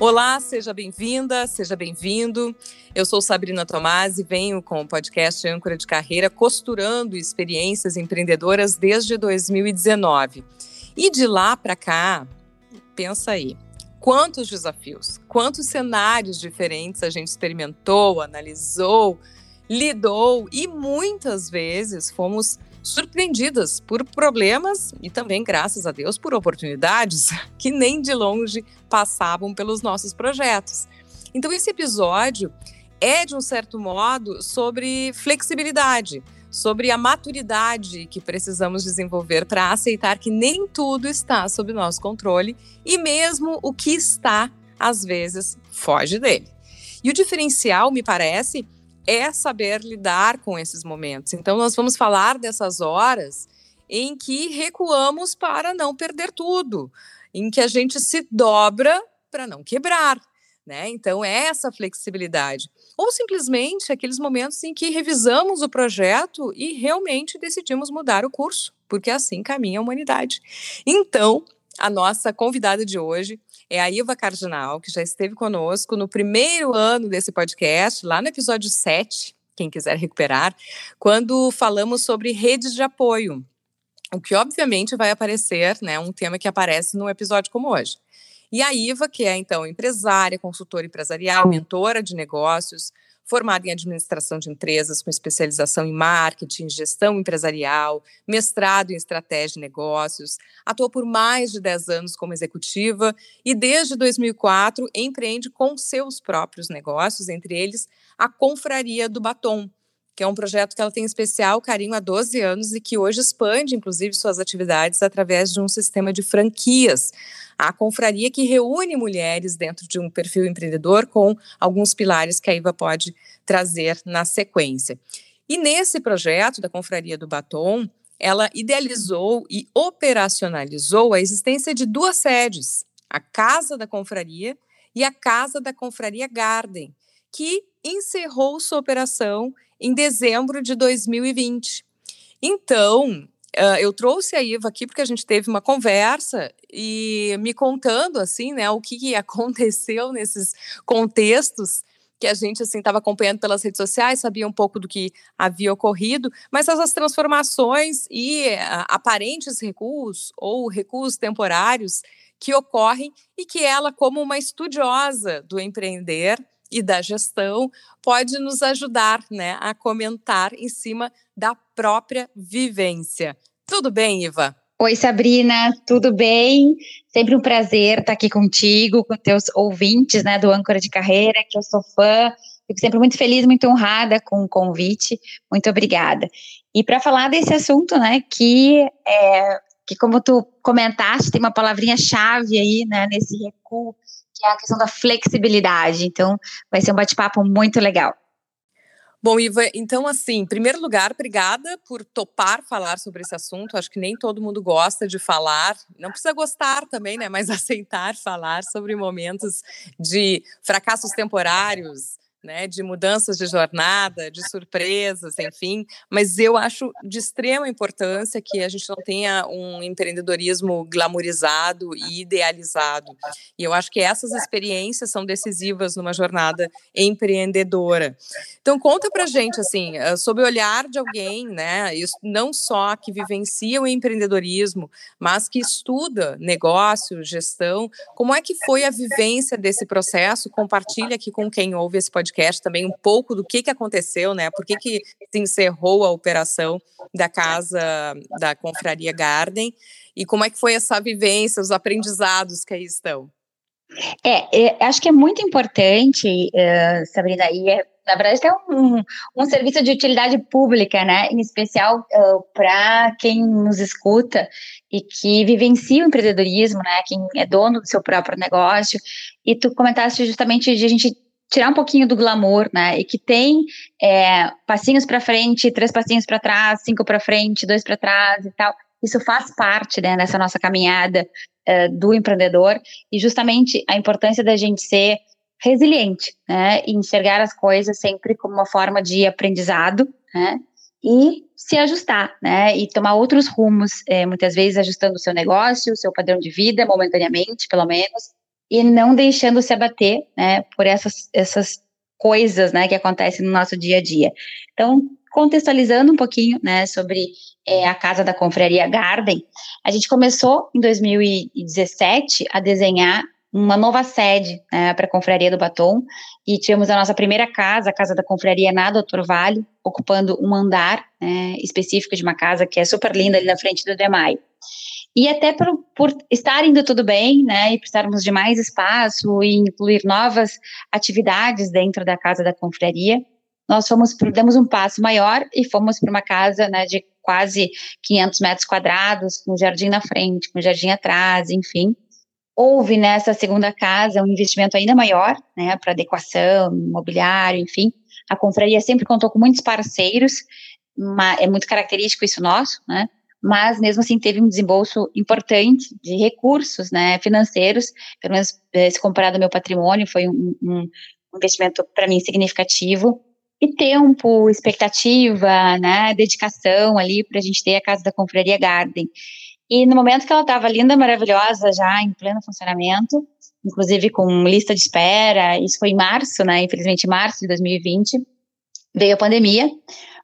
Olá, seja bem-vinda, seja bem-vindo. Eu sou Sabrina Tomás e venho com o podcast Âncora de Carreira costurando experiências empreendedoras desde 2019. E de lá para cá, pensa aí, quantos desafios, quantos cenários diferentes a gente experimentou, analisou, lidou e muitas vezes fomos surpreendidas por problemas e também, graças a Deus, por oportunidades que nem de longe passavam pelos nossos projetos. Então, esse episódio é, de um certo modo, sobre flexibilidade, sobre a maturidade que precisamos desenvolver para aceitar que nem tudo está sob nosso controle e mesmo o que está, às vezes, foge dele. E o diferencial, me parece, é saber lidar com esses momentos. Então, nós vamos falar dessas horas em que recuamos para não perder tudo, em que a gente se dobra para não quebrar. Né? Então, é essa flexibilidade. Ou simplesmente aqueles momentos em que revisamos o projeto e realmente decidimos mudar o curso, porque assim caminha a humanidade. Então, a nossa convidada de hoje é a Iva Cardinal, que já esteve conosco no primeiro ano desse podcast, lá no episódio 7, quem quiser recuperar, quando falamos sobre redes de apoio. O que obviamente vai aparecer, né, um tema que aparece num episódio como hoje. E a Iva, que é então empresária, consultora empresarial, mentora de negócios, formada em administração de empresas com especialização em marketing, gestão empresarial, mestrado em estratégia de negócios, atuou por mais de 10 anos como executiva e desde 2004 empreende com seus próprios negócios, entre eles a Confraria do Batom, que é um projeto que ela tem especial carinho há 12 anos e que hoje expande, inclusive, suas atividades através de um sistema de franquias. A confraria que reúne mulheres dentro de um perfil empreendedor com alguns pilares que a Iva pode trazer na sequência. E nesse projeto da Confraria do Batom, ela idealizou e operacionalizou a existência de duas sedes, a Casa da Confraria e a Casa da Confraria Garden, que encerrou sua operação em dezembro de 2020. Então, uh, eu trouxe a Iva aqui porque a gente teve uma conversa e me contando assim, né, o que, aconteceu nesses contextos que a gente assim estava acompanhando pelas redes sociais, sabia um pouco do que havia ocorrido, mas essas transformações e uh, aparentes recuos ou recuos temporários que ocorrem e que ela, como uma estudiosa do empreender, e da gestão pode nos ajudar né, a comentar em cima da própria vivência. Tudo bem, Iva? Oi, Sabrina, tudo bem? Sempre um prazer estar aqui contigo, com teus ouvintes né, do Âncora de Carreira, que eu sou fã. Fico sempre muito feliz, muito honrada com o convite. Muito obrigada. E para falar desse assunto, né, que é, que como tu comentaste, tem uma palavrinha-chave aí, né, nesse recuo que é a questão da flexibilidade. Então, vai ser um bate-papo muito legal. Bom, Iva, então, assim, em primeiro lugar, obrigada por topar falar sobre esse assunto. Acho que nem todo mundo gosta de falar, não precisa gostar também, né? Mas aceitar falar sobre momentos de fracassos temporários, né, de mudanças de jornada, de surpresas, enfim. Mas eu acho de extrema importância que a gente não tenha um empreendedorismo glamorizado e idealizado. E eu acho que essas experiências são decisivas numa jornada empreendedora. Então conta para gente assim, eh, sob o olhar de alguém, né, não só que vivencia o empreendedorismo, mas que estuda negócio, gestão, como é que foi a vivência desse processo? Compartilha aqui com quem ouve esse podcast podcast também um pouco do que, que aconteceu, né? Por que, que se encerrou a operação da casa da Confraria Garden e como é que foi essa vivência, os aprendizados que aí estão? É, é acho que é muito importante, uh, Sabrina, e é, na verdade é um, um serviço de utilidade pública, né? Em especial uh, para quem nos escuta e que vivencia o empreendedorismo, né? Quem é dono do seu próprio negócio. E tu comentaste justamente de a gente tirar um pouquinho do glamour, né? E que tem é, passinhos para frente, três passinhos para trás, cinco para frente, dois para trás e tal. Isso faz parte né, dessa nossa caminhada é, do empreendedor e justamente a importância da gente ser resiliente, né? E enxergar as coisas sempre como uma forma de aprendizado, né? E se ajustar, né? E tomar outros rumos, é, muitas vezes ajustando o seu negócio, o seu padrão de vida, momentaneamente, pelo menos, e não deixando se abater, né, por essas, essas coisas, né, que acontecem no nosso dia a dia. Então, contextualizando um pouquinho, né, sobre é, a casa da confraria Garden, a gente começou em 2017 a desenhar uma nova sede né, para a Confraria do Batom e tivemos a nossa primeira casa, a casa da Confraria na Doutor Vale, ocupando um andar né, específico de uma casa que é super linda ali na frente do Demai. E até por, por estar indo tudo bem, né, e precisarmos de mais espaço e incluir novas atividades dentro da casa da confraria, nós fomos, demos um passo maior e fomos para uma casa, né, de quase 500 metros quadrados, com jardim na frente, com jardim atrás, enfim. Houve nessa segunda casa um investimento ainda maior, né, para adequação, imobiliário, enfim. A confraria sempre contou com muitos parceiros, é muito característico isso nosso, né, mas mesmo assim teve um desembolso importante de recursos né, financeiros, pelo menos eh, se comparado ao meu patrimônio, foi um, um investimento para mim significativo. E tempo, expectativa, né, dedicação ali para a gente ter a casa da Confraria Garden. E no momento que ela estava linda, maravilhosa, já em pleno funcionamento, inclusive com lista de espera, isso foi em março, né, infelizmente março de 2020, veio a pandemia,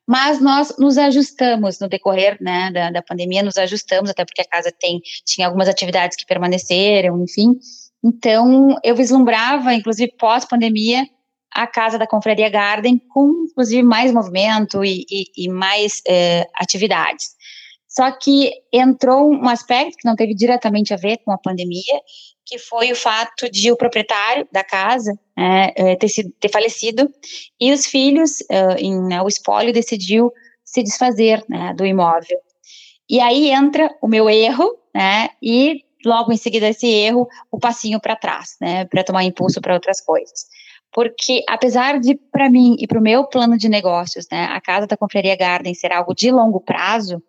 mas nós nos ajustamos no decorrer né, da, da pandemia, nos ajustamos, até porque a casa tem, tinha algumas atividades que permaneceram, enfim. Então, eu vislumbrava, inclusive pós-pandemia, a casa da Confraria Garden com, inclusive, mais movimento e, e, e mais eh, atividades. Só que entrou um aspecto que não teve diretamente a ver com a pandemia, que foi o fato de o proprietário da casa é, ter, sido, ter falecido e os filhos, uh, em, né, o espólio decidiu se desfazer né, do imóvel. E aí entra o meu erro, né, e logo em seguida esse erro, o passinho para trás, né, para tomar impulso para outras coisas. Porque apesar de, para mim e para o meu plano de negócios, né, a casa da Confraria Garden ser algo de longo prazo,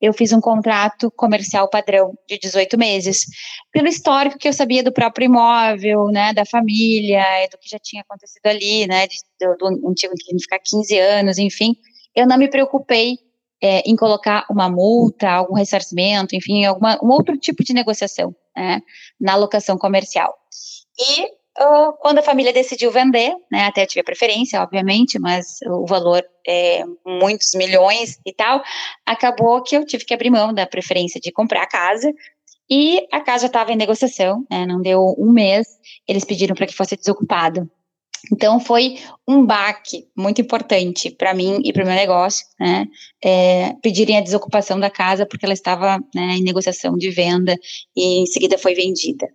eu fiz um contrato comercial padrão de 18 meses, pelo histórico que eu sabia do próprio imóvel, né, da família, do que já tinha acontecido ali, né, do, do antigo que ficar 15 anos, enfim, eu não me preocupei é, em colocar uma multa, algum ressarcimento, enfim, alguma, um outro tipo de negociação, né, na locação comercial. E Uh, quando a família decidiu vender, né, até tive a preferência, obviamente, mas o valor é muitos milhões e tal, acabou que eu tive que abrir mão da preferência de comprar a casa, e a casa estava em negociação, né, não deu um mês, eles pediram para que fosse desocupado. Então foi um baque muito importante para mim e para o meu negócio, né, é, pedirem a desocupação da casa porque ela estava né, em negociação de venda e em seguida foi vendida.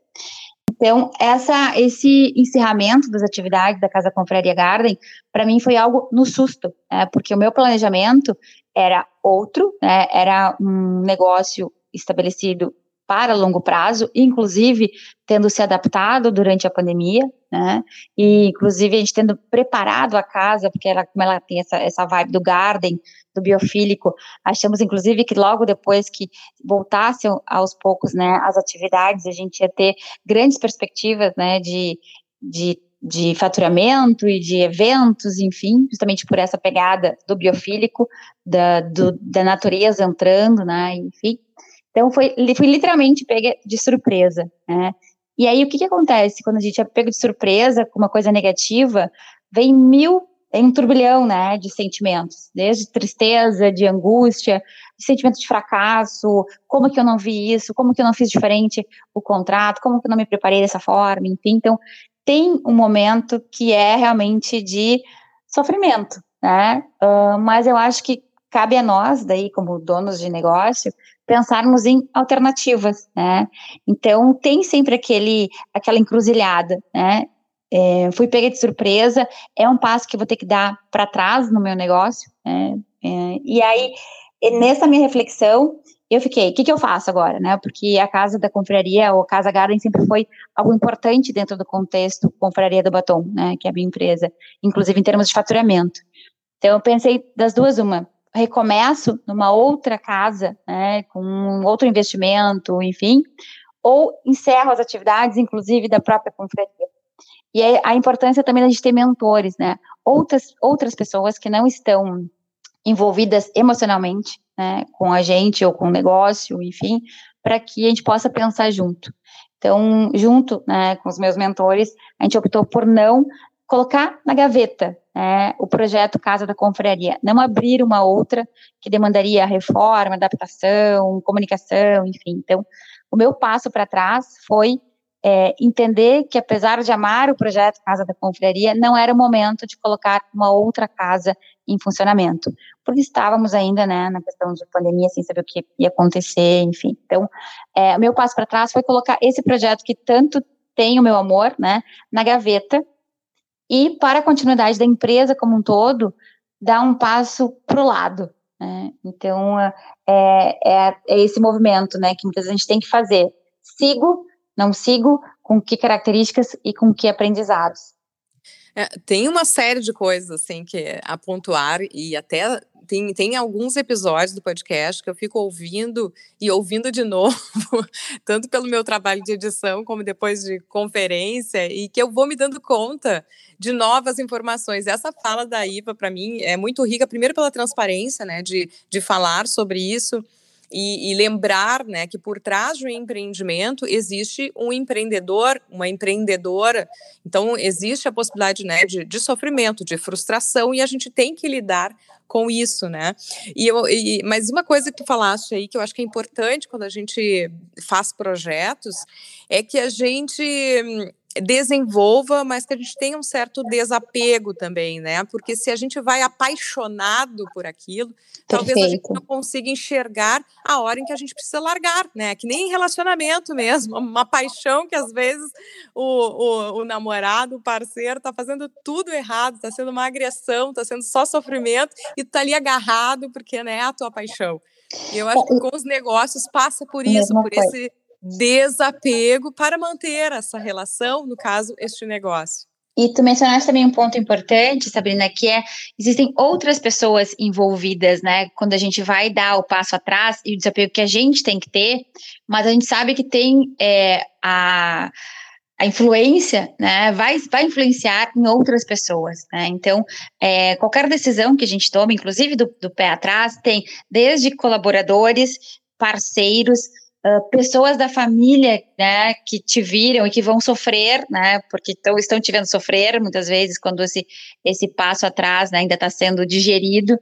Então, essa, esse encerramento das atividades da Casa Confraria Garden, para mim foi algo no susto, né, porque o meu planejamento era outro, né, era um negócio estabelecido para longo prazo, inclusive tendo se adaptado durante a pandemia, né? E inclusive a gente tendo preparado a casa, porque ela, como ela tem essa, essa vibe do garden, do biofílico, achamos inclusive que logo depois que voltassem aos poucos, né, as atividades, a gente ia ter grandes perspectivas, né, de, de de faturamento e de eventos, enfim, justamente por essa pegada do biofílico, da, do, da natureza entrando, né, enfim. Então, foi, fui literalmente pega de surpresa, né? E aí, o que, que acontece quando a gente é pego de surpresa com uma coisa negativa? Vem mil, em um turbilhão, né, de sentimentos, desde tristeza, de angústia, de sentimento de fracasso, como que eu não vi isso, como que eu não fiz diferente o contrato, como que eu não me preparei dessa forma, enfim. Então, tem um momento que é realmente de sofrimento, né? Uh, mas eu acho que cabe a nós, daí, como donos de negócio, pensarmos em alternativas, né? Então, tem sempre aquele, aquela encruzilhada, né? É, fui pega de surpresa, é um passo que vou ter que dar para trás no meu negócio, né? É, e aí, nessa minha reflexão, eu fiquei, o que, que eu faço agora, né? Porque a casa da confraria, ou Casa Garden, sempre foi algo importante dentro do contexto confraria do batom, né? Que é a minha empresa, inclusive em termos de faturamento. Então, eu pensei das duas, uma, recomeço numa outra casa, né, com um outro investimento, enfim, ou encerro as atividades, inclusive da própria confraria. E a importância também da gente ter mentores, né, outras, outras pessoas que não estão envolvidas emocionalmente, né, com a gente ou com o negócio, enfim, para que a gente possa pensar junto. Então, junto né, com os meus mentores, a gente optou por não colocar na gaveta né, o projeto Casa da Confraria, não abrir uma outra que demandaria reforma, adaptação, comunicação, enfim. Então, o meu passo para trás foi é, entender que, apesar de amar o projeto Casa da Confraria, não era o momento de colocar uma outra casa em funcionamento, porque estávamos ainda né, na questão de pandemia, sem saber o que ia acontecer, enfim. Então, é, o meu passo para trás foi colocar esse projeto que tanto tem o meu amor, né, na gaveta, e para a continuidade da empresa como um todo, dar um passo para o lado. Né? Então, é, é, é esse movimento né, que muitas vezes a gente tem que fazer. Sigo não sigo com que características e com que aprendizados. É, tem uma série de coisas assim que a pontuar e até tem, tem alguns episódios do podcast que eu fico ouvindo e ouvindo de novo, tanto pelo meu trabalho de edição como depois de conferência, e que eu vou me dando conta de novas informações. Essa fala da IVA, para mim, é muito rica, primeiro pela transparência, né, de, de falar sobre isso. E, e, lembrar né, que por trás um empreendimento existe um empreendedor, uma empreendedora. Então, existe a possibilidade né, de, de sofrimento, de frustração, e a gente tem que lidar com isso, né? E eu, e, mas uma coisa que tu falaste aí que eu acho que é importante quando a gente faz projetos é que a gente desenvolva, mas que a gente tenha um certo desapego também, né? Porque se a gente vai apaixonado por aquilo, Perfeito. talvez a gente não consiga enxergar a hora em que a gente precisa largar, né? Que nem em relacionamento mesmo, uma paixão que às vezes o, o, o namorado, o parceiro, tá fazendo tudo errado, tá sendo uma agressão, tá sendo só sofrimento e tu tá ali agarrado porque né, é a tua paixão. E eu acho que com os negócios passa por isso, por esse desapego para manter essa relação, no caso, este negócio. E tu mencionaste também um ponto importante, Sabrina, que é existem outras pessoas envolvidas, né? Quando a gente vai dar o passo atrás e o desapego que a gente tem que ter, mas a gente sabe que tem é, a, a influência, né? Vai, vai influenciar em outras pessoas, né? Então, é, qualquer decisão que a gente toma, inclusive do, do pé atrás, tem desde colaboradores, parceiros, Uh, pessoas da família, né, que te viram e que vão sofrer, né, porque tão, estão te vendo sofrer muitas vezes quando esse, esse passo atrás, né, ainda está sendo digerido.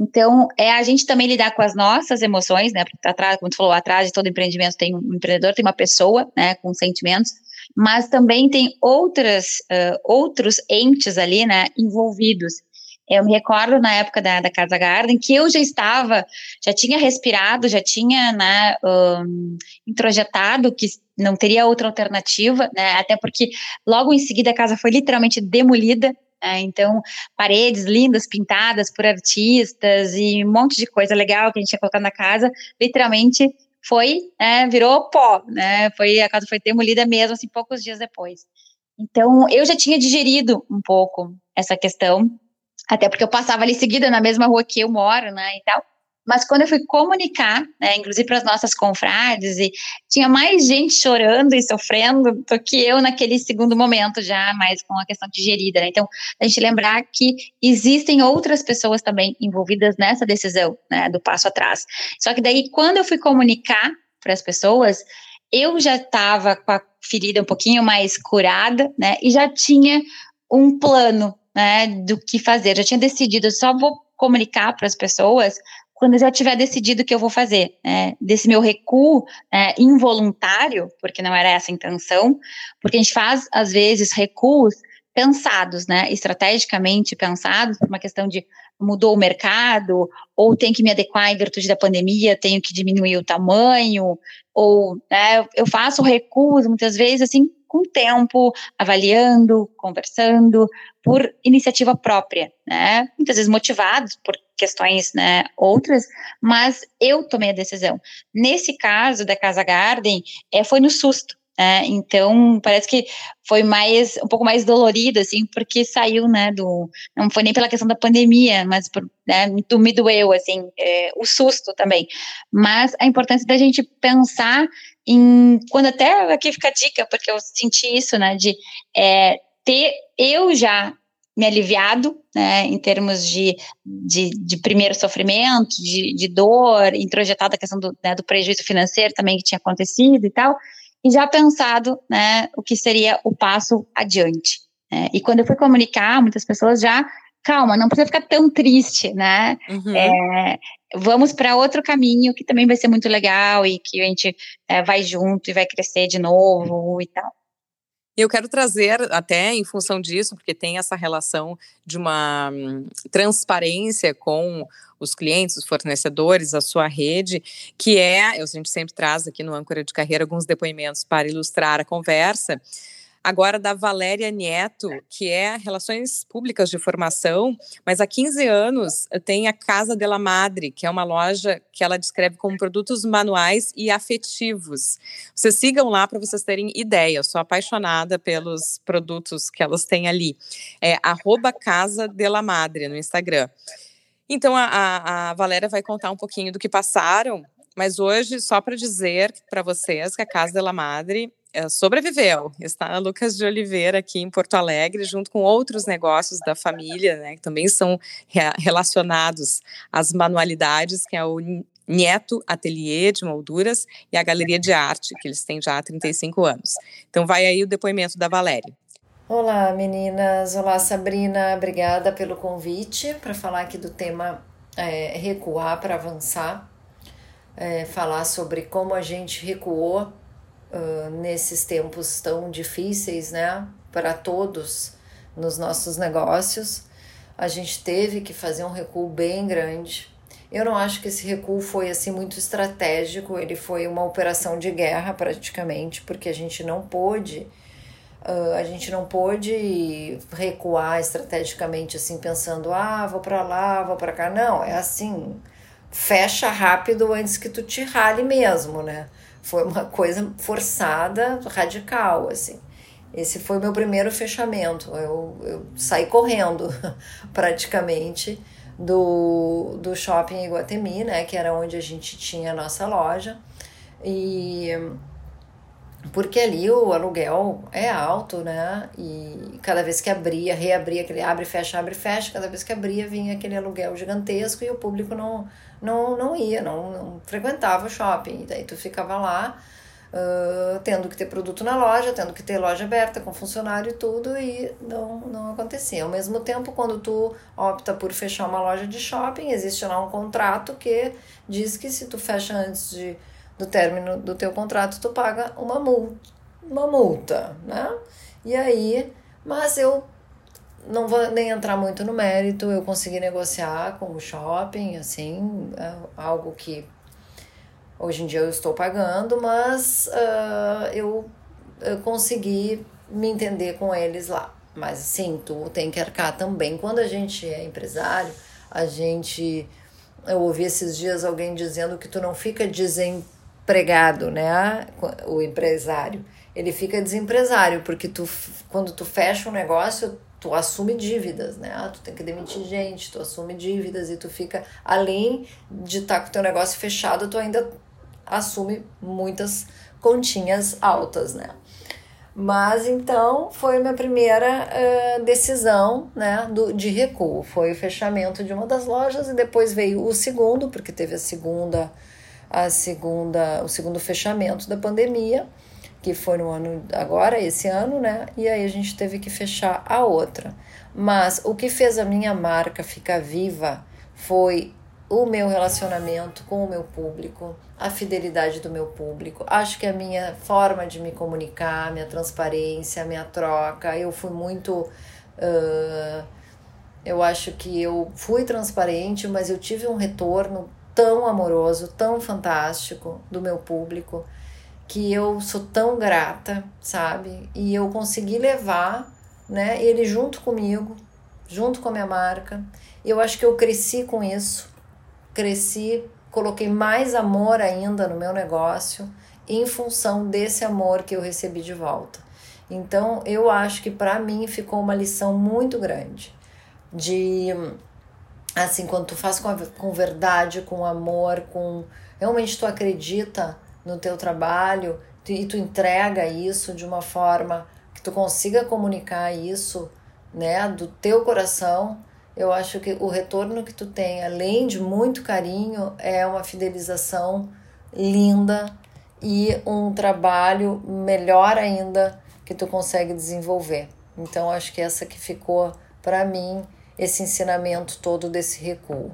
Então, é a gente também lidar com as nossas emoções, né, porque atrás, como tu falou, atrás de todo empreendimento tem um empreendedor, tem uma pessoa, né, com sentimentos, mas também tem outras, uh, outros entes ali, né, envolvidos. Eu me recordo na época da, da Casa Garden que eu já estava, já tinha respirado, já tinha né, um, introjetado que não teria outra alternativa, né, até porque logo em seguida a casa foi literalmente demolida. Né, então, paredes lindas, pintadas por artistas e um monte de coisa legal que a gente tinha colocado na casa, literalmente foi, né, virou pó, né, foi, a casa foi demolida mesmo, assim, poucos dias depois. Então, eu já tinha digerido um pouco essa questão, até porque eu passava ali seguida na mesma rua que eu moro, né, e tal. Mas quando eu fui comunicar, né, inclusive para as nossas confrades, e tinha mais gente chorando e sofrendo do que eu naquele segundo momento, já mais com a questão digerida. Né? Então, a gente lembrar que existem outras pessoas também envolvidas nessa decisão, né, do passo atrás. Só que daí, quando eu fui comunicar para as pessoas, eu já estava com a ferida um pouquinho mais curada, né, e já tinha um plano né, do que fazer. Já tinha decidido, eu só vou comunicar para as pessoas quando eu já tiver decidido o que eu vou fazer, né, desse meu recuo é, involuntário, porque não era essa a intenção, porque a gente faz, às vezes, recuos pensados, né, estrategicamente pensados, por uma questão de mudou o mercado, ou tem que me adequar em virtude da pandemia, tenho que diminuir o tamanho, ou né, eu faço recuos muitas vezes assim com tempo, avaliando, conversando, por iniciativa própria, né? Muitas vezes motivados por questões, né, outras, mas eu tomei a decisão. Nesse caso da Casa Garden, é, foi no susto, é, então, parece que foi mais um pouco mais dolorido, assim, porque saiu, né, do. Não foi nem pela questão da pandemia, mas por, né, do me doeu, assim, é, o susto também. Mas a importância da gente pensar em. Quando até aqui fica a dica, porque eu senti isso, né, de é, ter eu já me aliviado, né, em termos de, de, de primeiro sofrimento, de, de dor, introjetado a questão do, né, do prejuízo financeiro também que tinha acontecido e tal, e já pensado, né, o que seria o passo adiante. Né? E quando eu fui comunicar, muitas pessoas já, calma, não precisa ficar tão triste, né? Uhum. É, vamos para outro caminho que também vai ser muito legal e que a gente é, vai junto e vai crescer de novo e tal. Eu quero trazer, até em função disso, porque tem essa relação de uma hum, transparência com os clientes, os fornecedores, a sua rede, que é, a gente sempre traz aqui no Âncora de Carreira alguns depoimentos para ilustrar a conversa, agora da Valéria Nieto, que é Relações Públicas de Formação, mas há 15 anos tem a Casa de la Madre, que é uma loja que ela descreve como produtos manuais e afetivos. Vocês sigam lá para vocês terem ideia, eu sou apaixonada pelos produtos que elas têm ali. É arroba Casa Madre no Instagram. Então a, a, Valéria vai contar um pouquinho do que passaram mas hoje, só para dizer para vocês que a Casa de la Madre eh, sobreviveu. Está Lucas de Oliveira aqui em Porto Alegre, junto com outros negócios da família, né, que também são relacionados às manualidades, que é o Nieto Ateliê de Molduras e a Galeria de Arte, que eles têm já há 35 anos. Então vai aí o depoimento da Valéria. Olá, meninas. Olá, Sabrina. Obrigada pelo convite para falar aqui do tema é, recuar para avançar. É, falar sobre como a gente recuou uh, nesses tempos tão difíceis, né, para todos nos nossos negócios. A gente teve que fazer um recuo bem grande. Eu não acho que esse recuo foi assim muito estratégico, ele foi uma operação de guerra praticamente, porque a gente não pôde Uh, a gente não pôde recuar estrategicamente assim pensando ah vou para lá vou para cá não é assim fecha rápido antes que tu te rale mesmo né foi uma coisa forçada, radical, assim. Esse foi meu primeiro fechamento. Eu, eu saí correndo, praticamente, do, do shopping Iguatemi, né? Que era onde a gente tinha a nossa loja. E porque ali o aluguel é alto, né? E cada vez que abria, reabria, aquele abre, fecha, abre, fecha, cada vez que abria vinha aquele aluguel gigantesco e o público não, não, não ia, não, não frequentava o shopping. E daí tu ficava lá uh, tendo que ter produto na loja, tendo que ter loja aberta com funcionário e tudo, e não, não acontecia. Ao mesmo tempo, quando tu opta por fechar uma loja de shopping, existe lá um contrato que diz que se tu fecha antes de do término do teu contrato, tu paga uma multa, uma multa, né? E aí, mas eu não vou nem entrar muito no mérito, eu consegui negociar com o shopping, assim, é algo que hoje em dia eu estou pagando, mas uh, eu, eu consegui me entender com eles lá. Mas sim, tu tem que arcar também. Quando a gente é empresário, a gente. Eu ouvi esses dias alguém dizendo que tu não fica dizendo empregado, né? O empresário. Ele fica desempresário, porque tu, quando tu fecha um negócio, tu assume dívidas, né? Ah, tu tem que demitir gente, tu assume dívidas e tu fica, além de estar tá com o teu negócio fechado, tu ainda assume muitas continhas altas, né? Mas então foi a minha primeira uh, decisão né, do, de recuo. Foi o fechamento de uma das lojas e depois veio o segundo, porque teve a segunda a segunda, o segundo fechamento da pandemia, que foi no ano agora, esse ano, né? E aí a gente teve que fechar a outra. Mas o que fez a minha marca ficar viva foi o meu relacionamento com o meu público, a fidelidade do meu público. Acho que a minha forma de me comunicar, minha transparência, minha troca, eu fui muito. Uh, eu acho que eu fui transparente, mas eu tive um retorno tão amoroso, tão fantástico do meu público, que eu sou tão grata, sabe? E eu consegui levar, né, ele junto comigo, junto com a minha marca. Eu acho que eu cresci com isso. Cresci, coloquei mais amor ainda no meu negócio em função desse amor que eu recebi de volta. Então, eu acho que para mim ficou uma lição muito grande de assim, quando tu faz com, com verdade, com amor, com realmente tu acredita no teu trabalho e tu entrega isso de uma forma que tu consiga comunicar isso, né, do teu coração, eu acho que o retorno que tu tem, além de muito carinho, é uma fidelização linda e um trabalho melhor ainda que tu consegue desenvolver. Então acho que essa que ficou para mim esse ensinamento todo desse recuo.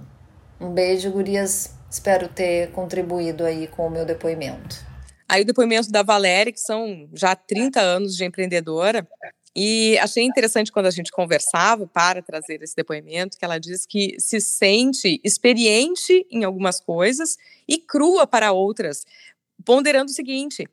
Um beijo, gurias. Espero ter contribuído aí com o meu depoimento. Aí o depoimento da Valéria, que são já 30 anos de empreendedora, e achei interessante quando a gente conversava para trazer esse depoimento, que ela diz que se sente experiente em algumas coisas e crua para outras, ponderando o seguinte: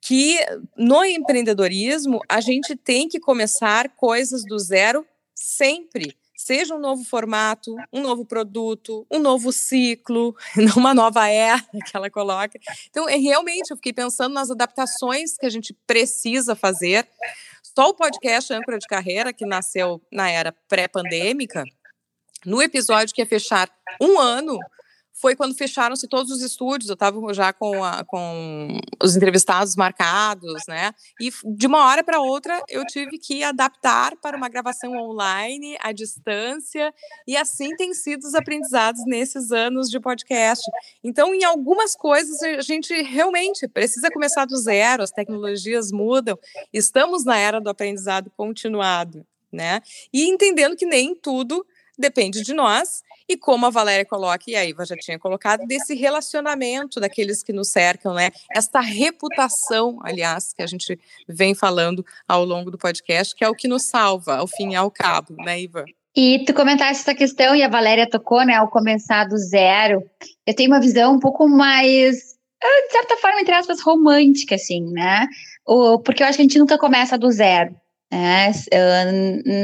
que no empreendedorismo a gente tem que começar coisas do zero sempre seja um novo formato, um novo produto, um novo ciclo, uma nova era que ela coloca. Então, é, realmente, eu fiquei pensando nas adaptações que a gente precisa fazer. Só o podcast Âncora de Carreira, que nasceu na era pré-pandêmica, no episódio que ia fechar um ano, foi quando fecharam-se todos os estúdios. Eu estava já com, a, com os entrevistados marcados, né? E de uma hora para outra eu tive que adaptar para uma gravação online, à distância, e assim tem sido os aprendizados nesses anos de podcast. Então, em algumas coisas, a gente realmente precisa começar do zero, as tecnologias mudam, estamos na era do aprendizado continuado, né? E entendendo que nem tudo depende de nós e como a Valéria coloca, e a Iva já tinha colocado, desse relacionamento daqueles que nos cercam, né? Esta reputação, aliás, que a gente vem falando ao longo do podcast, que é o que nos salva, ao fim e ao cabo, né, Iva? E tu comentaste essa questão, e a Valéria tocou, né, ao começar do zero. Eu tenho uma visão um pouco mais, ah, de certa forma, entre aspas, romântica, assim, né? Porque eu acho que a gente nunca começa do zero. Né?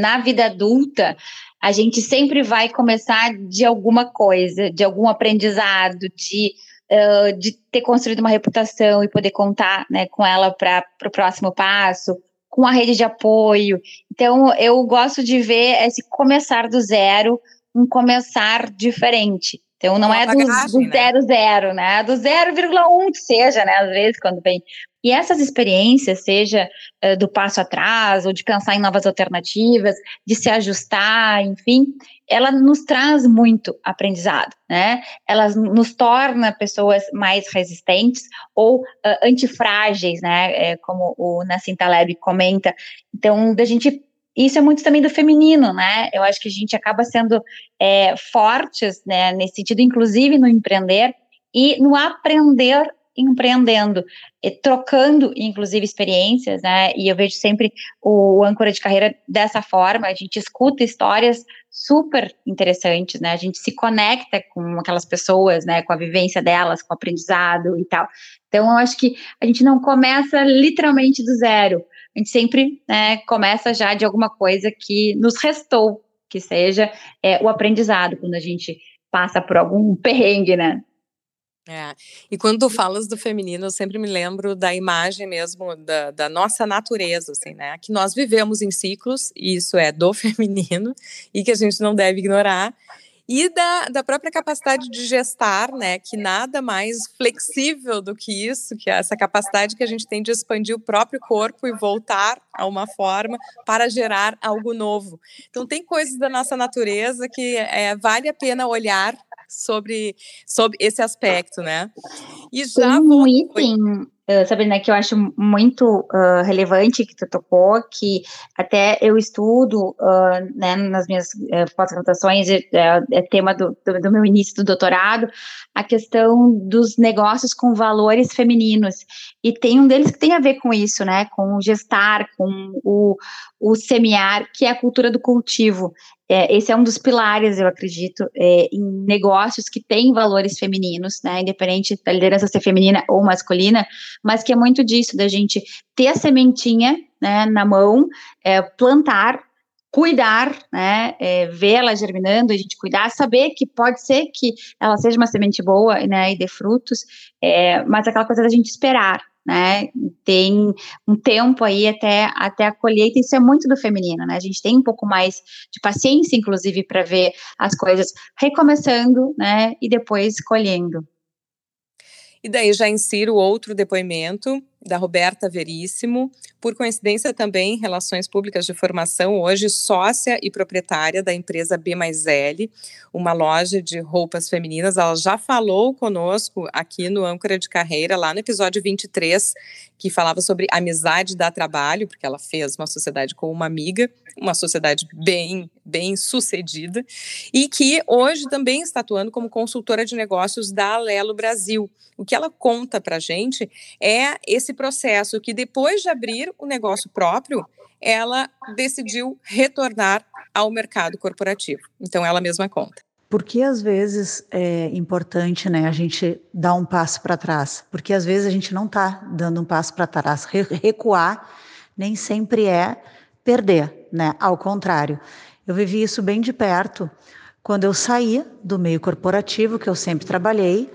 Na vida adulta, a gente sempre vai começar de alguma coisa, de algum aprendizado, de, uh, de ter construído uma reputação e poder contar né, com ela para o próximo passo, com a rede de apoio. Então, eu gosto de ver esse começar do zero, um começar diferente. Então, não é do, do né? zero, zero, né? Do 0,1 que seja, né? Às vezes, quando vem e essas experiências, seja uh, do passo atrás, ou de pensar em novas alternativas, de se ajustar, enfim, ela nos traz muito aprendizado, né? Ela nos torna pessoas mais resistentes ou uh, antifrágeis, né? É, como o Nassim Taleb comenta. Então, da gente isso é muito também do feminino, né? Eu acho que a gente acaba sendo é, fortes, né, nesse sentido, inclusive no empreender e no aprender empreendendo, trocando, inclusive, experiências, né? E eu vejo sempre o âncora de carreira dessa forma, a gente escuta histórias super interessantes, né? A gente se conecta com aquelas pessoas, né? Com a vivência delas, com o aprendizado e tal. Então, eu acho que a gente não começa literalmente do zero. A gente sempre né, começa já de alguma coisa que nos restou, que seja é, o aprendizado, quando a gente passa por algum perrengue, né? É. E quando tu falas do feminino, eu sempre me lembro da imagem mesmo da, da, nossa natureza, assim, né? Que nós vivemos em ciclos, e isso é do feminino, e que a gente não deve ignorar. E da, da própria capacidade de gestar, né? Que nada mais flexível do que isso, que é essa capacidade que a gente tem de expandir o próprio corpo e voltar a uma forma para gerar algo novo. Então, tem coisas da nossa natureza que é, vale a pena olhar sobre, sobre esse aspecto, né? E já Tem um item, uh, Sabrina, que eu acho muito uh, relevante que tu tocou, que até eu estudo uh, né, nas minhas uh, pós-graduações, é, é, tema do, do, do, meu início do doutorado, a questão dos negócios com valores femininos. E tem um deles que tem a ver com isso, né? Com o gestar, com o, o semear, que é a cultura do cultivo. É, esse é um dos pilares, eu acredito, é, em negócios que têm valores femininos, né, independente da liderança ser feminina ou masculina, mas que é muito disso, da gente ter a sementinha né, na mão, é, plantar, cuidar, né, é, ver ela germinando, a gente cuidar, saber que pode ser que ela seja uma semente boa, né, e dê frutos, é, mas aquela coisa da gente esperar, né? Tem um tempo aí até, até a colheita, isso é muito do feminino, né? A gente tem um pouco mais de paciência, inclusive, para ver as coisas recomeçando, né? E depois colhendo. E daí já insiro outro depoimento da Roberta Veríssimo, por coincidência também Relações Públicas de Formação, hoje sócia e proprietária da empresa B mais L, uma loja de roupas femininas. Ela já falou conosco aqui no Âncora de Carreira, lá no episódio 23, que falava sobre amizade dá trabalho, porque ela fez uma sociedade com uma amiga, uma sociedade bem, bem sucedida, e que hoje também está atuando como consultora de negócios da Alelo Brasil. O que ela conta para gente é esse processo que depois de abrir o negócio próprio, ela decidiu retornar ao mercado corporativo. Então ela mesma conta. Porque às vezes é importante, né, a gente dar um passo para trás? Porque às vezes a gente não está dando um passo para trás. Recuar nem sempre é perder, né? Ao contrário. Eu vivi isso bem de perto quando eu saí do meio corporativo que eu sempre trabalhei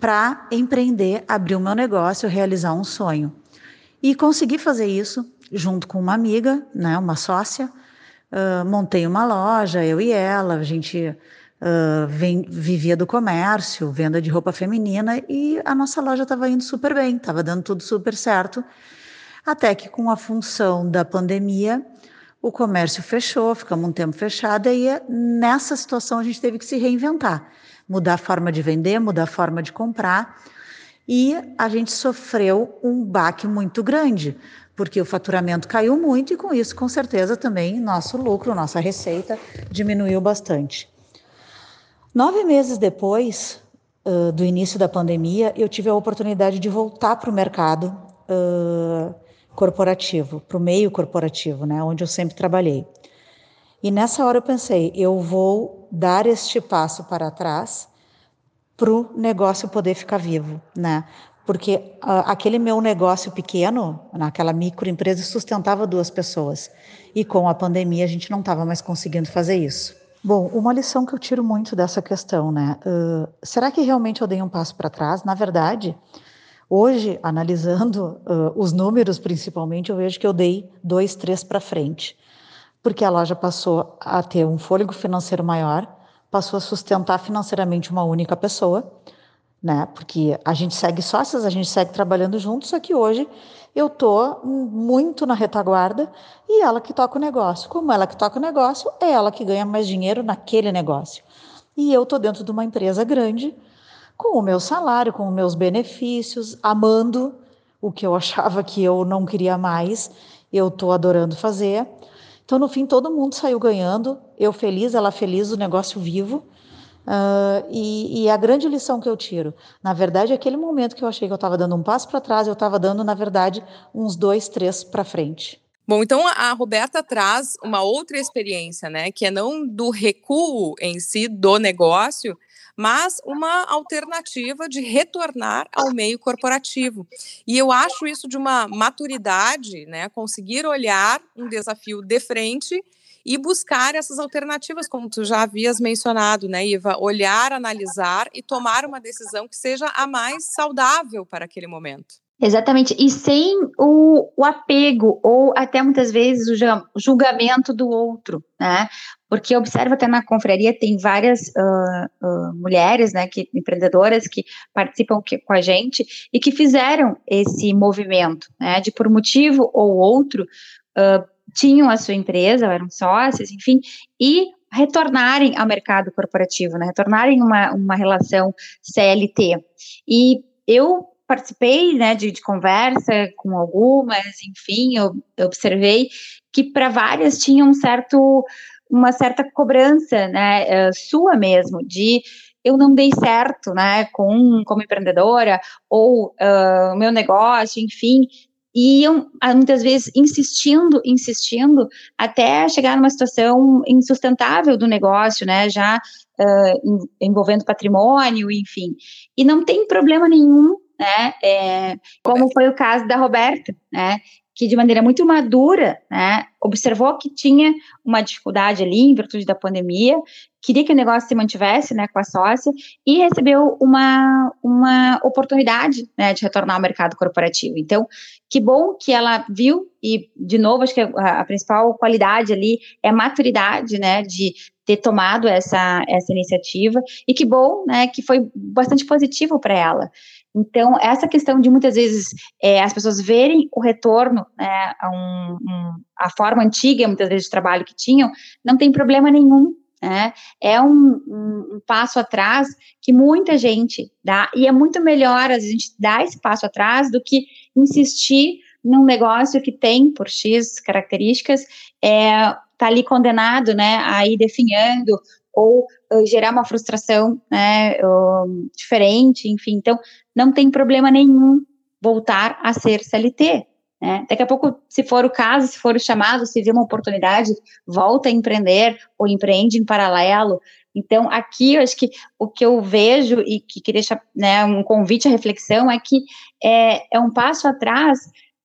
para empreender, abrir o meu negócio, realizar um sonho. E consegui fazer isso junto com uma amiga, né, uma sócia. Uh, montei uma loja, eu e ela, a gente uh, vem, vivia do comércio, venda de roupa feminina, e a nossa loja estava indo super bem, estava dando tudo super certo. Até que, com a função da pandemia, o comércio fechou, ficamos um tempo fechado, e nessa situação a gente teve que se reinventar mudar a forma de vender, mudar a forma de comprar. E a gente sofreu um baque muito grande, porque o faturamento caiu muito e com isso, com certeza, também nosso lucro, nossa receita diminuiu bastante. Nove meses depois uh, do início da pandemia, eu tive a oportunidade de voltar para o mercado uh, corporativo, para o meio corporativo, né, onde eu sempre trabalhei. E nessa hora eu pensei, eu vou dar este passo para trás para o negócio poder ficar vivo, né? Porque uh, aquele meu negócio pequeno, naquela microempresa, sustentava duas pessoas. E com a pandemia a gente não estava mais conseguindo fazer isso. Bom, uma lição que eu tiro muito dessa questão, né? Uh, será que realmente eu dei um passo para trás? Na verdade, hoje, analisando uh, os números principalmente, eu vejo que eu dei dois, três para frente porque a loja passou a ter um fôlego financeiro maior, passou a sustentar financeiramente uma única pessoa, né? Porque a gente segue sócias, a gente segue trabalhando juntos, só que hoje eu tô muito na retaguarda e ela que toca o negócio. Como ela que toca o negócio, é ela que ganha mais dinheiro naquele negócio. E eu tô dentro de uma empresa grande, com o meu salário, com os meus benefícios, amando o que eu achava que eu não queria mais, eu tô adorando fazer. Então, no fim, todo mundo saiu ganhando, eu feliz, ela feliz, o negócio vivo. Uh, e, e, a grande lição que eu tiro, na verdade, aquele momento que eu achei que eu estava dando um passo para trás, eu estava dando, na verdade, uns dois, três para frente. Bom, então a Roberta traz uma outra experiência, né, que é não do recuo em si do negócio, mas uma alternativa de retornar ao meio corporativo. E eu acho isso de uma maturidade, né? Conseguir olhar um desafio de frente e buscar essas alternativas, como tu já havias mencionado, né, Iva? Olhar, analisar e tomar uma decisão que seja a mais saudável para aquele momento. Exatamente, e sem o, o, apego, ou até muitas vezes o julgamento do outro, né? Porque observa até na confraria tem várias uh, uh, mulheres, né, que, empreendedoras que participam que, com a gente e que fizeram esse movimento, né, de por motivo ou outro uh, tinham a sua empresa, eram sócias, enfim, e retornarem ao mercado corporativo, né, retornarem uma, uma relação CLT. E eu participei né, de, de, conversa com algumas, enfim, eu, eu observei que para várias tinha um certo, uma certa cobrança, né, uh, sua mesmo, de eu não dei certo, né, com, como empreendedora, ou o uh, meu negócio, enfim, e iam ah, muitas vezes insistindo, insistindo, até chegar numa situação insustentável do negócio, né, já uh, envolvendo patrimônio, enfim. E não tem problema nenhum né? É, como foi o caso da Roberta, né? Que de maneira muito madura, né? Observou que tinha uma dificuldade ali em virtude da pandemia, queria que o negócio se mantivesse, né, com a sócia e recebeu uma, uma oportunidade, né, de retornar ao mercado corporativo. Então, que bom que ela viu e de novo acho que a, a principal qualidade ali é a maturidade, né, de ter tomado essa essa iniciativa e que bom, né, que foi bastante positivo para ela. Então, essa questão de muitas vezes é, as pessoas verem o retorno, né, a, um, um, a forma antiga, muitas vezes, de trabalho que tinham, não tem problema nenhum. Né? É um, um, passo atrás que muita gente dá, e é muito melhor a gente dar esse passo atrás do que insistir num negócio que tem, por X características, é, tá ali condenado, né, a ir definhando ou gerar uma frustração, né, uh, diferente, enfim. Então, não tem problema nenhum voltar a ser CLT. Né? Daqui a pouco, se for o caso, se for o chamado, se vê uma oportunidade, volta a empreender ou empreende em paralelo. Então, aqui eu acho que o que eu vejo e que queria né, um convite à reflexão é que é, é um passo atrás,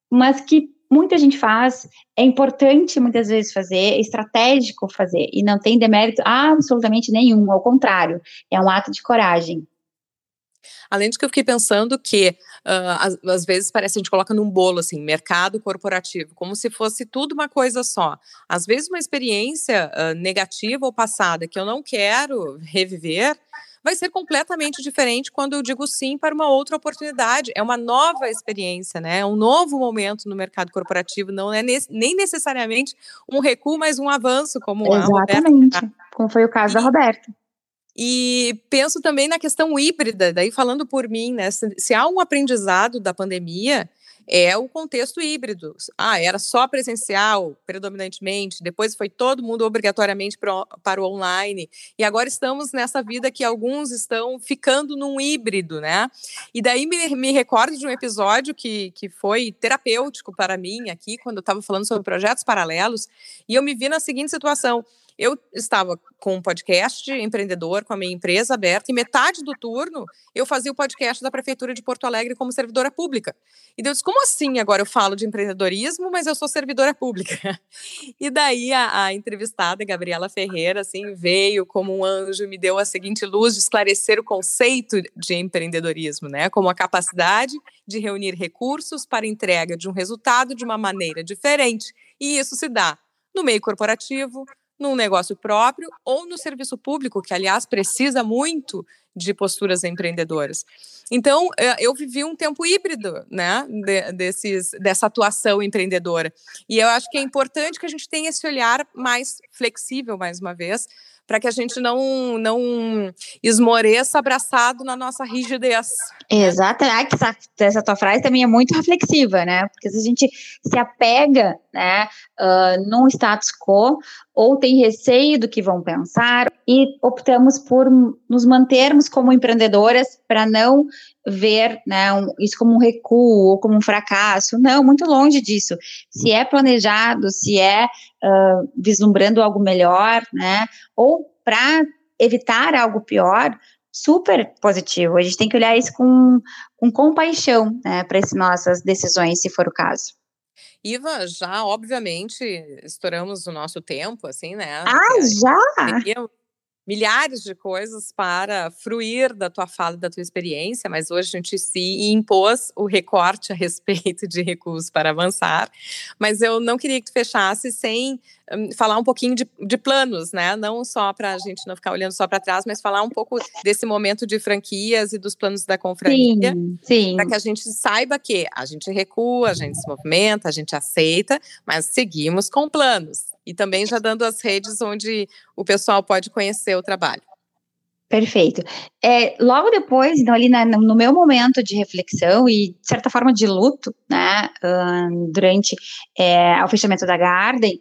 mas que muita gente faz, é importante muitas vezes fazer, é estratégico fazer, e não tem demérito absolutamente nenhum, ao contrário, é um ato de coragem. Além de que eu fiquei pensando que, uh, às, às, vezes, parece que a gente coloca num bolo, assim, mercado corporativo, como se fosse tudo uma coisa só. Às vezes, uma experiência uh, negativa ou passada que eu não quero reviver, vai ser completamente diferente quando eu digo sim para uma outra oportunidade. É uma nova experiência, né? É um novo momento no mercado corporativo, não é nem necessariamente um recuo, mas um avanço, como Exatamente, a Roberta. como foi o caso e, da Roberta. E penso também na questão híbrida, daí falando por mim, né? Se, se há um aprendizado da pandemia, é o contexto híbrido. Ah, era só presencial, predominantemente, depois foi todo mundo obrigatoriamente pro, para o online, e agora estamos nessa vida que alguns estão ficando num híbrido, né? E daí me, me recordo de um episódio que, que foi terapêutico para mim aqui, quando eu estava falando sobre projetos paralelos, e eu me vi na seguinte situação. Eu estava com um podcast empreendedor, com a minha empresa aberta, e metade do turno eu fazia o podcast da Prefeitura de Porto Alegre como servidora pública. E Deus, como assim agora eu falo de empreendedorismo, mas eu sou servidora pública? E daí a, a entrevistada, Gabriela Ferreira, assim, veio como um anjo, me deu a seguinte luz de esclarecer o conceito de empreendedorismo, né? Como a capacidade de reunir recursos para entrega de um resultado de uma maneira diferente. E isso se dá no meio corporativo, num negócio próprio ou no serviço público, que, aliás, precisa muito de posturas empreendedoras. Então, eh, eu vivi um tempo híbrido, né, de, desses, dessa atuação empreendedora. E eu acho que é importante que a gente tenha esse olhar mais flexível, mais uma vez, para que a gente não, não esmoreça abraçado na nossa rigidez. Exato, essa, essa tua frase também é muito reflexiva, né? Porque se a gente se apega né, uh, num status quo, ou tem receio do que vão pensar, e optamos por nos mantermos como empreendedoras para não ver né, um, isso como um recuo ou como um fracasso. Não, muito longe disso. Se é planejado, se é uh, vislumbrando algo melhor, né, ou para evitar algo pior, super positivo. A gente tem que olhar isso com, com compaixão né, para as nossas decisões, se for o caso. Iva, já obviamente estouramos o nosso tempo, assim, né? Ah, já? Milhares de coisas para fruir da tua fala, da tua experiência, mas hoje a gente se impôs o recorte a respeito de recursos para avançar. Mas eu não queria que tu fechasse sem um, falar um pouquinho de, de, planos, né? Não só para a gente não ficar olhando só para trás, mas falar um pouco desse momento de franquias e dos planos da confraria, sim, sim. para que a gente saiba que a gente recua, a gente se movimenta, a gente aceita, mas seguimos com planos e também já dando as redes onde o pessoal pode conhecer o trabalho. Perfeito. É, logo depois, então, ali na, no meu momento de reflexão e, de certa forma, de luto, né, durante é, o fechamento da Garden,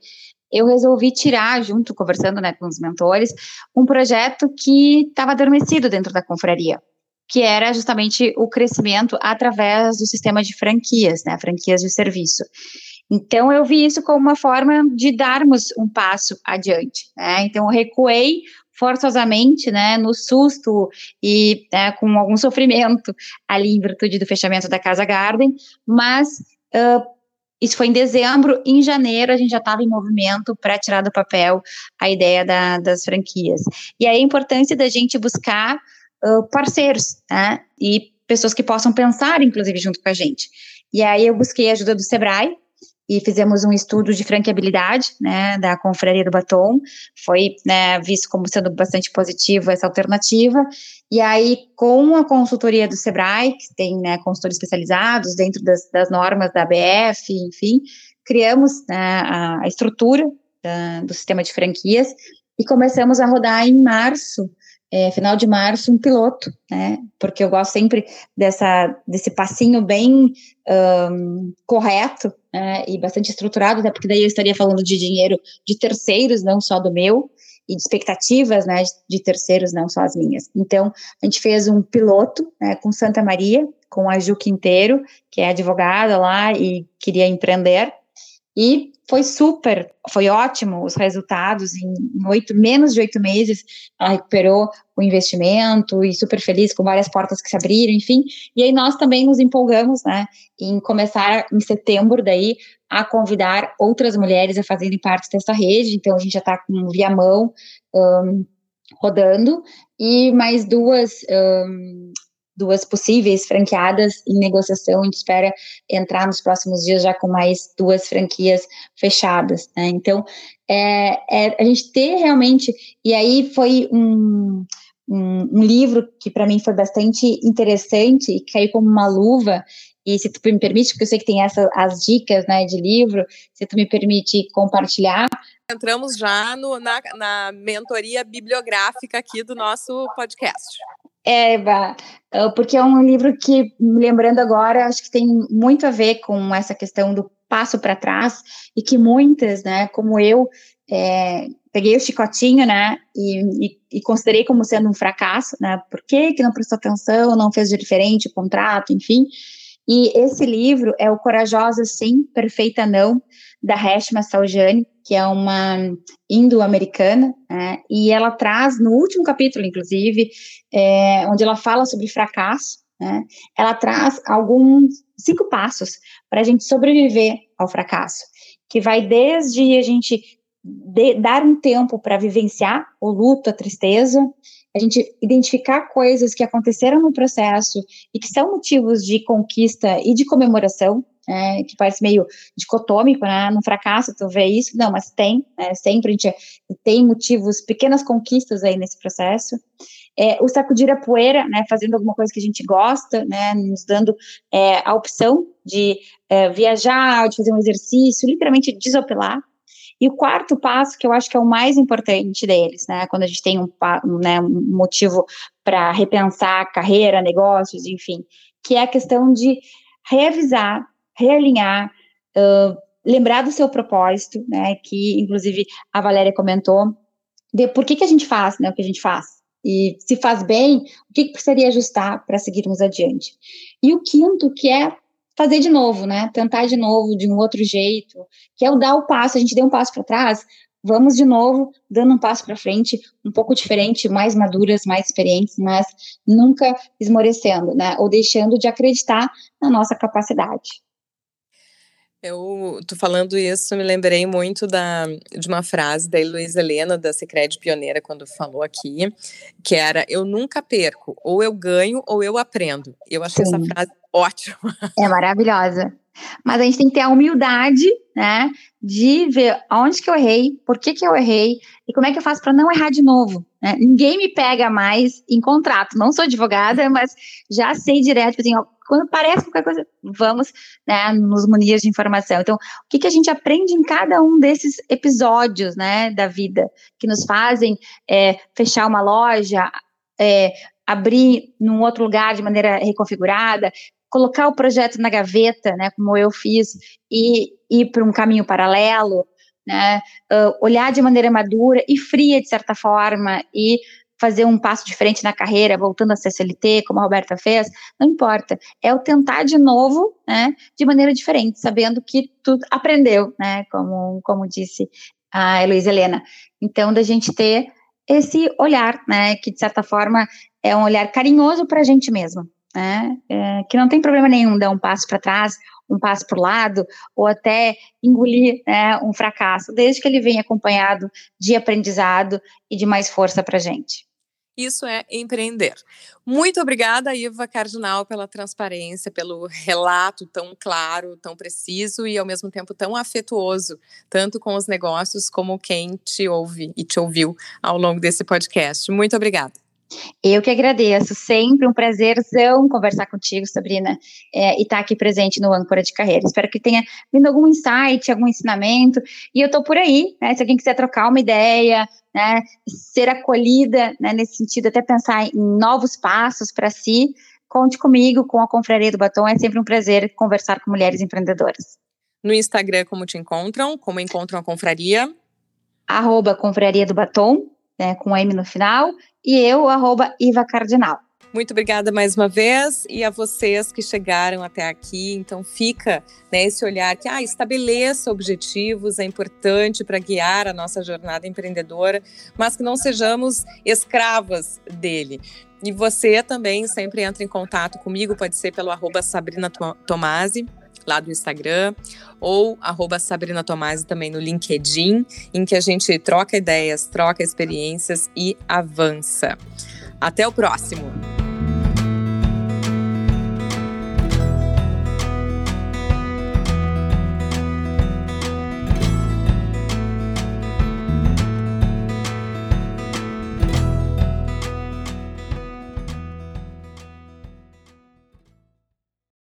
eu resolvi tirar, junto, conversando né, com os mentores, um projeto que estava adormecido dentro da confraria, que era justamente o crescimento através do sistema de franquias, né, franquias de serviço. Então, eu vi isso como uma forma de darmos um passo adiante. Né? Então, eu recuei forçosamente, né, no susto e né, com algum sofrimento ali em virtude do fechamento da Casa Garden, mas uh, isso foi em dezembro, em janeiro a gente já estava em movimento para tirar do papel a ideia da, das franquias. E aí a importância da gente buscar uh, parceiros, né, e pessoas que possam pensar, inclusive, junto com a gente. E aí eu busquei a ajuda do Sebrae, e fizemos um estudo de franqueabilidade, né, da Confraria do Batom, foi, né, visto como sendo bastante positivo essa alternativa, e aí, com a consultoria do Sebrae, que tem, né, consultores especializados dentro das, das normas da ABF, enfim, criamos né, a, a, estrutura da, do sistema de franquias e começamos a rodar em março é, final de março, um piloto, né? Porque eu gosto sempre dessa, desse passinho bem um, correto né? e bastante estruturado, até porque daí eu estaria falando de dinheiro de terceiros, não só do meu, e de expectativas, né, de terceiros, não só as minhas. Então, a gente fez um piloto né, com Santa Maria, com a Ju Quinteiro, que é advogada lá e queria empreender, e foi super, foi ótimo os resultados. Em, oito, menos de oito meses, ela recuperou o investimento e super feliz com várias portas que se abriram, enfim. E aí nós também nos empolgamos, né, em começar em setembro daí a convidar outras mulheres a fazerem parte dessa rede. Então a gente já está com Viamão um, rodando e mais duas um, duas possíveis franqueadas em negociação. A gente espera entrar nos próximos dias já com mais duas franquias fechadas. Né? Então, é, é, a gente ter realmente. E aí foi um, um, um livro que para mim foi bastante interessante e caiu como uma luva. E se tu me permite, porque eu sei que tem essa, as dicas né, de livro, se tu me permite compartilhar. Entramos já no, na, na mentoria bibliográfica aqui do nosso podcast. É, porque é um livro que, lembrando agora, acho que tem muito a ver com essa questão do passo para trás e que muitas, né, como eu, é, peguei o chicotinho, né, e, e, e, considerei como sendo um fracasso, né, por que que não prestou atenção, não fez de diferente o contrato, enfim, e esse livro é o Corajosa Sim, Perfeita Não, da Reshma Saujani, que é uma indo-americana, né, e ela traz, no último capítulo, inclusive, é, onde ela fala sobre fracasso, né, ela traz alguns cinco passos para a gente sobreviver ao fracasso, que vai desde a gente de, dar um tempo para vivenciar o luto, a tristeza, a gente identificar coisas que aconteceram no processo e que são motivos de conquista e de comemoração, é, que parece meio dicotômico, né? No fracasso tu vê isso, não, mas tem, né? sempre a gente tem motivos, pequenas conquistas aí nesse processo. É, o sacudir a poeira, né? Fazendo alguma coisa que a gente gosta, né? Nos dando é, a opção de é, viajar, de fazer um exercício, literalmente desopilar. E o quarto passo, que eu acho que é o mais importante deles, né? Quando a gente tem um, um, né, um motivo para repensar carreira, negócios, enfim, que é a questão de reavisar realinhar, uh, lembrar do seu propósito, né? Que inclusive a Valéria comentou, de por que, que a gente faz, né? O que a gente faz. E se faz bem, o que, que precisaria ajustar para seguirmos adiante? E o quinto, que é fazer de novo, né? Tentar de novo, de um outro jeito, que é o dar o passo. A gente deu um passo para trás, vamos de novo, dando um passo para frente, um pouco diferente, mais maduras, mais experientes, mas nunca esmorecendo, né? Ou deixando de acreditar na nossa capacidade. Eu tô falando isso, me lembrei muito da, de uma frase da Heloísa Helena, da Secret Pioneira, quando falou aqui, que era: Eu nunca perco, ou eu ganho, ou eu aprendo. Eu achei Sim. essa frase ótima. É maravilhosa. Mas a gente tem que ter a humildade, né, de ver onde que eu errei, por que que eu errei e como é que eu faço para não errar de novo. Né? Ninguém me pega mais em contrato. Não sou advogada, mas já sei direto, tipo assim, ó, quando parece qualquer coisa, vamos né, nos munir de informação. Então, o que, que a gente aprende em cada um desses episódios né, da vida que nos fazem é, fechar uma loja, é, abrir num outro lugar de maneira reconfigurada, colocar o projeto na gaveta, né, como eu fiz, e ir para um caminho paralelo, né, uh, olhar de maneira madura e fria, de certa forma, e fazer um passo diferente na carreira, voltando a CLT, como a Roberta fez, não importa. É o tentar de novo, né, de maneira diferente, sabendo que tu aprendeu, né, como, como disse a Heloísa Helena. Então, da gente ter esse olhar, né, que de certa forma é um olhar carinhoso para a gente mesmo, né, é, que não tem problema nenhum dar um passo para trás, um passo para o lado, ou até engolir né, um fracasso, desde que ele venha acompanhado de aprendizado e de mais força para a gente. Isso é empreender. Muito obrigada, Iva Cardinal, pela transparência, pelo relato tão claro, tão preciso e ao mesmo tempo tão afetuoso, tanto com os negócios como quem te ouve e te ouviu ao longo desse podcast. Muito obrigada. Eu que agradeço, sempre um prazerzão conversar contigo, Sabrina, é, e estar tá aqui presente no Âncora de Carreira. Espero que tenha vindo algum insight, algum ensinamento, e eu estou por aí, né, se alguém quiser trocar uma ideia, né, ser acolhida, né, nesse sentido, até pensar em novos passos para si, conte comigo, com a Confraria do Batom, é sempre um prazer conversar com mulheres empreendedoras. No Instagram, como te encontram? Como encontram a Confraria? Arroba Confraria do Batom, né, com M no final, e eu, arroba Iva Cardinal. Muito obrigada mais uma vez e a vocês que chegaram até aqui. Então fica né, esse olhar que ah, estabeleça objetivos, é importante para guiar a nossa jornada empreendedora, mas que não sejamos escravas dele. E você também sempre entra em contato comigo, pode ser pelo arroba Sabrina Tomasi, lá do Instagram, ou arroba Sabrina Tomasi também no LinkedIn, em que a gente troca ideias, troca experiências e avança. Até o próximo!